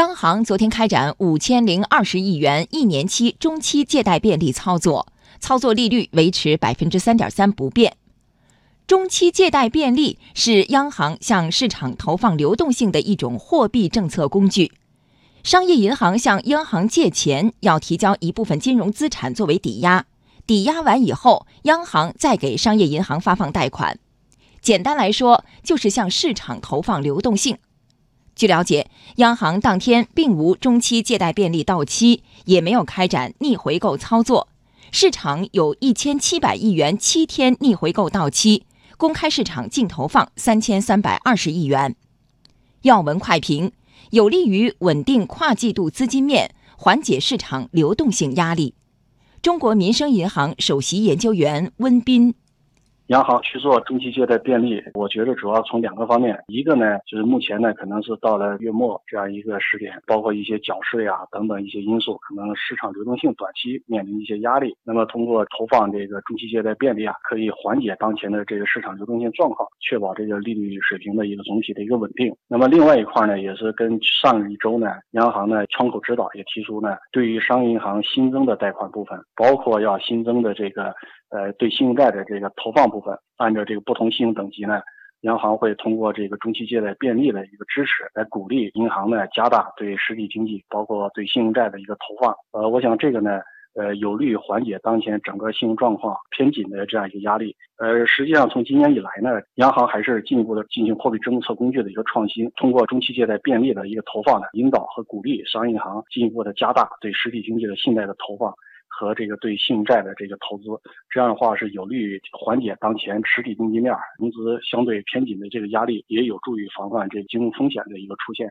央行昨天开展五千零二十亿元一年期中期借贷便利操作，操作利率维持百分之三点三不变。中期借贷便利是央行向市场投放流动性的一种货币政策工具。商业银行向央行借钱，要提交一部分金融资产作为抵押，抵押完以后，央行再给商业银行发放贷款。简单来说，就是向市场投放流动性。据了解，央行当天并无中期借贷便利到期，也没有开展逆回购操作。市场有一千七百亿元七天逆回购到期，公开市场净投放三千三百二十亿元。要闻快评：有利于稳定跨季度资金面，缓解市场流动性压力。中国民生银行首席研究员温彬。央行去做中期借贷便利，我觉得主要从两个方面，一个呢就是目前呢可能是到了月末这样一个时点，包括一些缴税啊等等一些因素，可能市场流动性短期面临一些压力。那么通过投放这个中期借贷便利啊，可以缓解当前的这个市场流动性状况，确保这个利率水平的一个总体的一个稳定。那么另外一块呢，也是跟上一周呢，央行呢窗口指导也提出呢，对于商业银行新增的贷款部分，包括要新增的这个。呃，对信用债的这个投放部分，按照这个不同信用等级呢，央行会通过这个中期借贷便利的一个支持，来鼓励银行呢加大对实体经济，包括对信用债的一个投放。呃，我想这个呢，呃，有利于缓解当前整个信用状况偏紧的这样一个压力。呃，实际上从今年以来呢，央行还是进一步的进行货币政策工具的一个创新，通过中期借贷便利的一个投放呢，引导和鼓励商业银行进一步的加大对实体经济的信贷的投放。和这个对信用债的这个投资，这样的话是有利于缓解当前实体经济面融资相对偏紧的这个压力，也有助于防范这金融风险的一个出现。